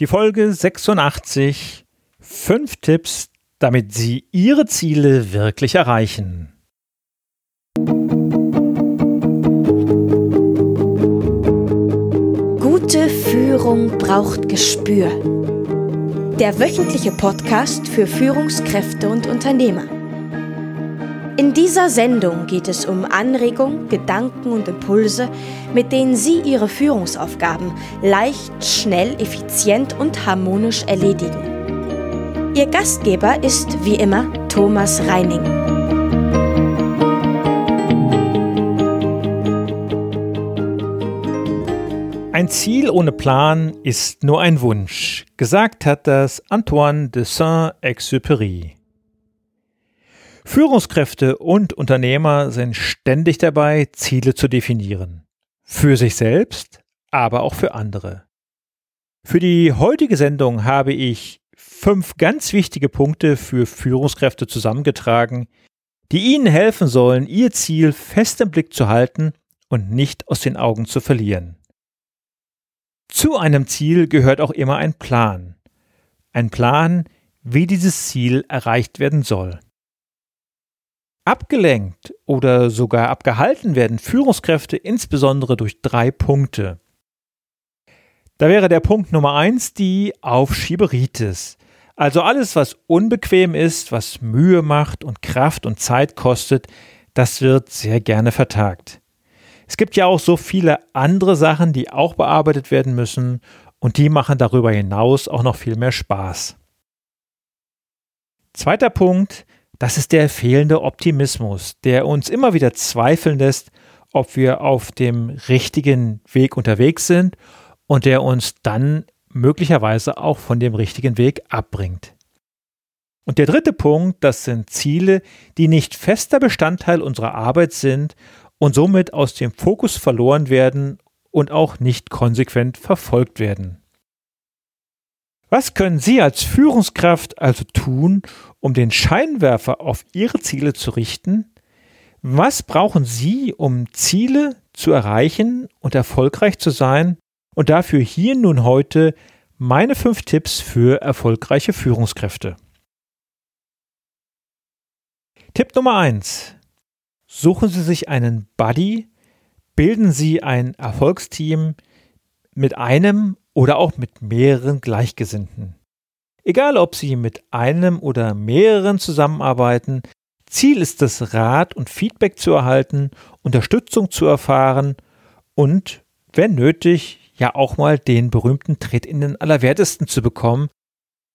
Die Folge 86. Fünf Tipps, damit Sie Ihre Ziele wirklich erreichen. Gute Führung braucht Gespür. Der wöchentliche Podcast für Führungskräfte und Unternehmer. In dieser Sendung geht es um Anregungen, Gedanken und Impulse, mit denen Sie Ihre Führungsaufgaben leicht, schnell, effizient und harmonisch erledigen. Ihr Gastgeber ist wie immer Thomas Reining. Ein Ziel ohne Plan ist nur ein Wunsch. Gesagt hat das Antoine de Saint-Exupéry. Führungskräfte und Unternehmer sind ständig dabei, Ziele zu definieren. Für sich selbst, aber auch für andere. Für die heutige Sendung habe ich fünf ganz wichtige Punkte für Führungskräfte zusammengetragen, die Ihnen helfen sollen, Ihr Ziel fest im Blick zu halten und nicht aus den Augen zu verlieren. Zu einem Ziel gehört auch immer ein Plan. Ein Plan, wie dieses Ziel erreicht werden soll. Abgelenkt oder sogar abgehalten werden Führungskräfte insbesondere durch drei Punkte. Da wäre der Punkt Nummer eins die Aufschieberitis. Also alles, was unbequem ist, was Mühe macht und Kraft und Zeit kostet, das wird sehr gerne vertagt. Es gibt ja auch so viele andere Sachen, die auch bearbeitet werden müssen und die machen darüber hinaus auch noch viel mehr Spaß. Zweiter Punkt, das ist der fehlende Optimismus, der uns immer wieder zweifeln lässt, ob wir auf dem richtigen Weg unterwegs sind und der uns dann möglicherweise auch von dem richtigen Weg abbringt. Und der dritte Punkt, das sind Ziele, die nicht fester Bestandteil unserer Arbeit sind und somit aus dem Fokus verloren werden und auch nicht konsequent verfolgt werden. Was können Sie als Führungskraft also tun, um den Scheinwerfer auf Ihre Ziele zu richten? Was brauchen Sie, um Ziele zu erreichen und erfolgreich zu sein? Und dafür hier nun heute meine fünf Tipps für erfolgreiche Führungskräfte. Tipp Nummer eins: Suchen Sie sich einen Buddy, bilden Sie ein Erfolgsteam mit einem oder auch mit mehreren Gleichgesinnten. Egal, ob Sie mit einem oder mehreren zusammenarbeiten, Ziel ist es, Rat und Feedback zu erhalten, Unterstützung zu erfahren und, wenn nötig, ja auch mal den berühmten Tritt in den Allerwertesten zu bekommen,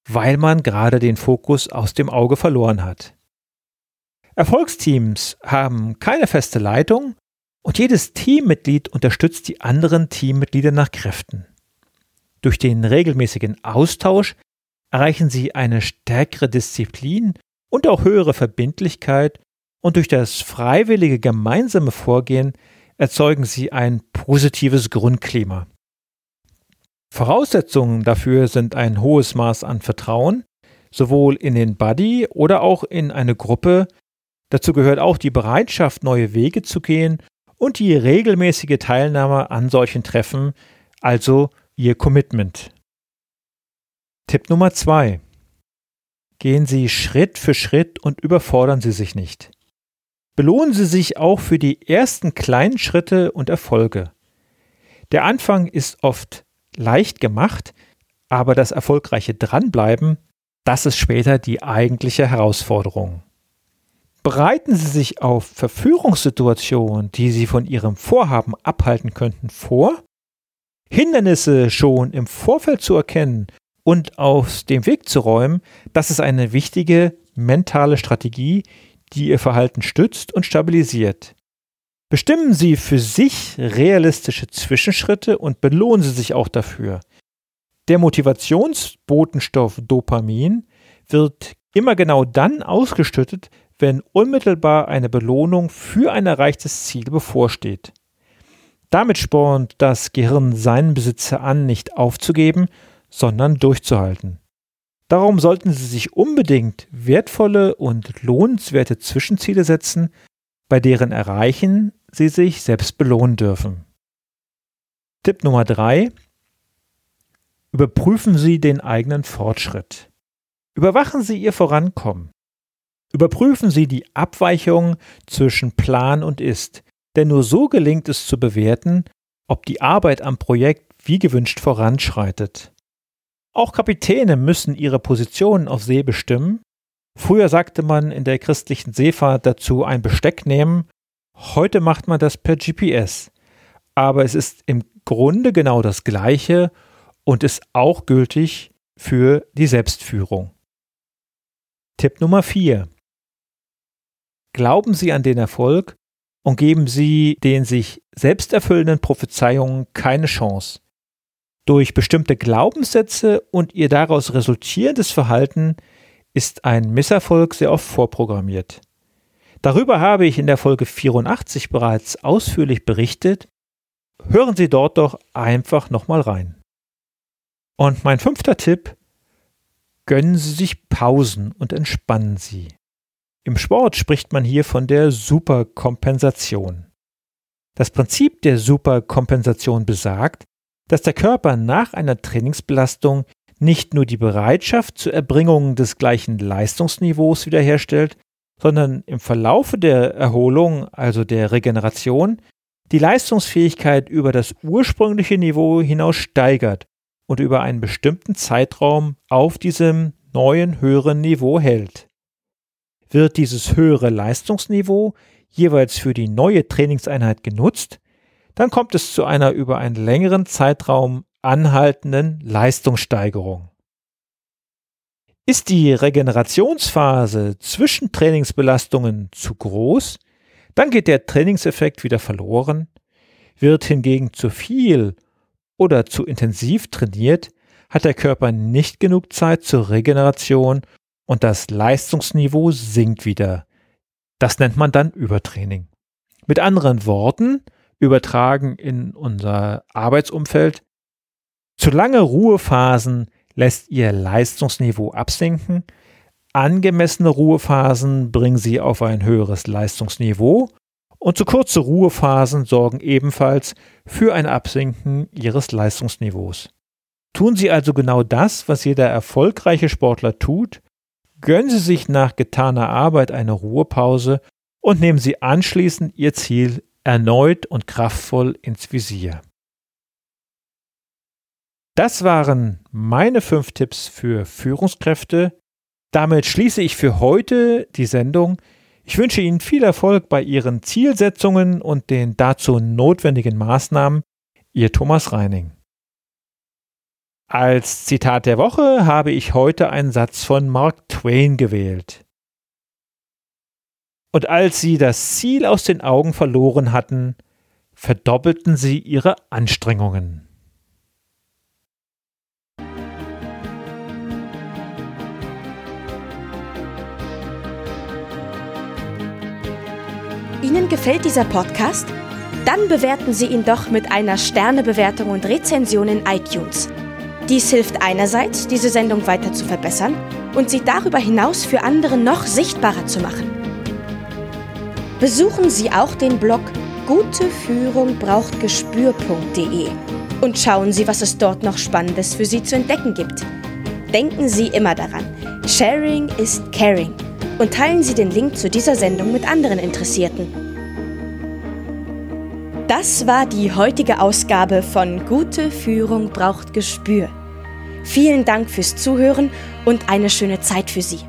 weil man gerade den Fokus aus dem Auge verloren hat. Erfolgsteams haben keine feste Leitung und jedes Teammitglied unterstützt die anderen Teammitglieder nach Kräften. Durch den regelmäßigen Austausch erreichen sie eine stärkere Disziplin und auch höhere Verbindlichkeit und durch das freiwillige gemeinsame Vorgehen erzeugen sie ein positives Grundklima. Voraussetzungen dafür sind ein hohes Maß an Vertrauen, sowohl in den Buddy oder auch in eine Gruppe. Dazu gehört auch die Bereitschaft, neue Wege zu gehen und die regelmäßige Teilnahme an solchen Treffen, also Ihr Commitment. Tipp Nummer zwei: Gehen Sie Schritt für Schritt und überfordern Sie sich nicht. Belohnen Sie sich auch für die ersten kleinen Schritte und Erfolge. Der Anfang ist oft leicht gemacht, aber das erfolgreiche Dranbleiben, das ist später die eigentliche Herausforderung. Bereiten Sie sich auf Verführungssituationen, die Sie von Ihrem Vorhaben abhalten könnten, vor Hindernisse schon im Vorfeld zu erkennen und aus dem Weg zu räumen, das ist eine wichtige mentale Strategie, die Ihr Verhalten stützt und stabilisiert. Bestimmen Sie für sich realistische Zwischenschritte und belohnen Sie sich auch dafür. Der Motivationsbotenstoff Dopamin wird immer genau dann ausgeschüttet, wenn unmittelbar eine Belohnung für ein erreichtes Ziel bevorsteht. Damit spornt das Gehirn seinen Besitzer an, nicht aufzugeben, sondern durchzuhalten. Darum sollten Sie sich unbedingt wertvolle und lohnenswerte Zwischenziele setzen, bei deren Erreichen Sie sich selbst belohnen dürfen. Tipp Nummer drei: Überprüfen Sie den eigenen Fortschritt. Überwachen Sie Ihr Vorankommen. Überprüfen Sie die Abweichung zwischen Plan und Ist, denn nur so gelingt es zu bewerten, ob die Arbeit am Projekt wie gewünscht voranschreitet. Auch Kapitäne müssen ihre Positionen auf See bestimmen. Früher sagte man in der christlichen Seefahrt dazu ein Besteck nehmen, heute macht man das per GPS. Aber es ist im Grunde genau das Gleiche und ist auch gültig für die Selbstführung. Tipp Nummer 4. Glauben Sie an den Erfolg und geben Sie den sich selbsterfüllenden Prophezeiungen keine Chance. Durch bestimmte Glaubenssätze und ihr daraus resultierendes Verhalten ist ein Misserfolg sehr oft vorprogrammiert. Darüber habe ich in der Folge 84 bereits ausführlich berichtet. Hören Sie dort doch einfach nochmal rein. Und mein fünfter Tipp, gönnen Sie sich Pausen und entspannen Sie. Im Sport spricht man hier von der Superkompensation. Das Prinzip der Superkompensation besagt, dass der Körper nach einer Trainingsbelastung nicht nur die Bereitschaft zur Erbringung des gleichen Leistungsniveaus wiederherstellt, sondern im Verlaufe der Erholung, also der Regeneration, die Leistungsfähigkeit über das ursprüngliche Niveau hinaus steigert und über einen bestimmten Zeitraum auf diesem neuen höheren Niveau hält. Wird dieses höhere Leistungsniveau jeweils für die neue Trainingseinheit genutzt, dann kommt es zu einer über einen längeren Zeitraum anhaltenden Leistungssteigerung. Ist die Regenerationsphase zwischen Trainingsbelastungen zu groß, dann geht der Trainingseffekt wieder verloren. Wird hingegen zu viel oder zu intensiv trainiert, hat der Körper nicht genug Zeit zur Regeneration und das Leistungsniveau sinkt wieder. Das nennt man dann Übertraining. Mit anderen Worten, übertragen in unser Arbeitsumfeld. Zu lange Ruhephasen lässt ihr Leistungsniveau absinken. Angemessene Ruhephasen bringen sie auf ein höheres Leistungsniveau und zu kurze Ruhephasen sorgen ebenfalls für ein Absinken ihres Leistungsniveaus. Tun Sie also genau das, was jeder erfolgreiche Sportler tut, gönnen Sie sich nach getaner Arbeit eine Ruhepause und nehmen Sie anschließend Ihr Ziel erneut und kraftvoll ins Visier. Das waren meine fünf Tipps für Führungskräfte. Damit schließe ich für heute die Sendung. Ich wünsche Ihnen viel Erfolg bei Ihren Zielsetzungen und den dazu notwendigen Maßnahmen. Ihr Thomas Reining. Als Zitat der Woche habe ich heute einen Satz von Mark Twain gewählt. Und als sie das Ziel aus den Augen verloren hatten, verdoppelten sie ihre Anstrengungen. Ihnen gefällt dieser Podcast? Dann bewerten Sie ihn doch mit einer Sternebewertung und Rezension in iTunes. Dies hilft einerseits, diese Sendung weiter zu verbessern und sie darüber hinaus für andere noch sichtbarer zu machen. Besuchen Sie auch den Blog guteführungbrauchtgespür.de und schauen Sie, was es dort noch Spannendes für Sie zu entdecken gibt. Denken Sie immer daran, Sharing ist Caring und teilen Sie den Link zu dieser Sendung mit anderen Interessierten. Das war die heutige Ausgabe von Gute Führung braucht Gespür. Vielen Dank fürs Zuhören und eine schöne Zeit für Sie.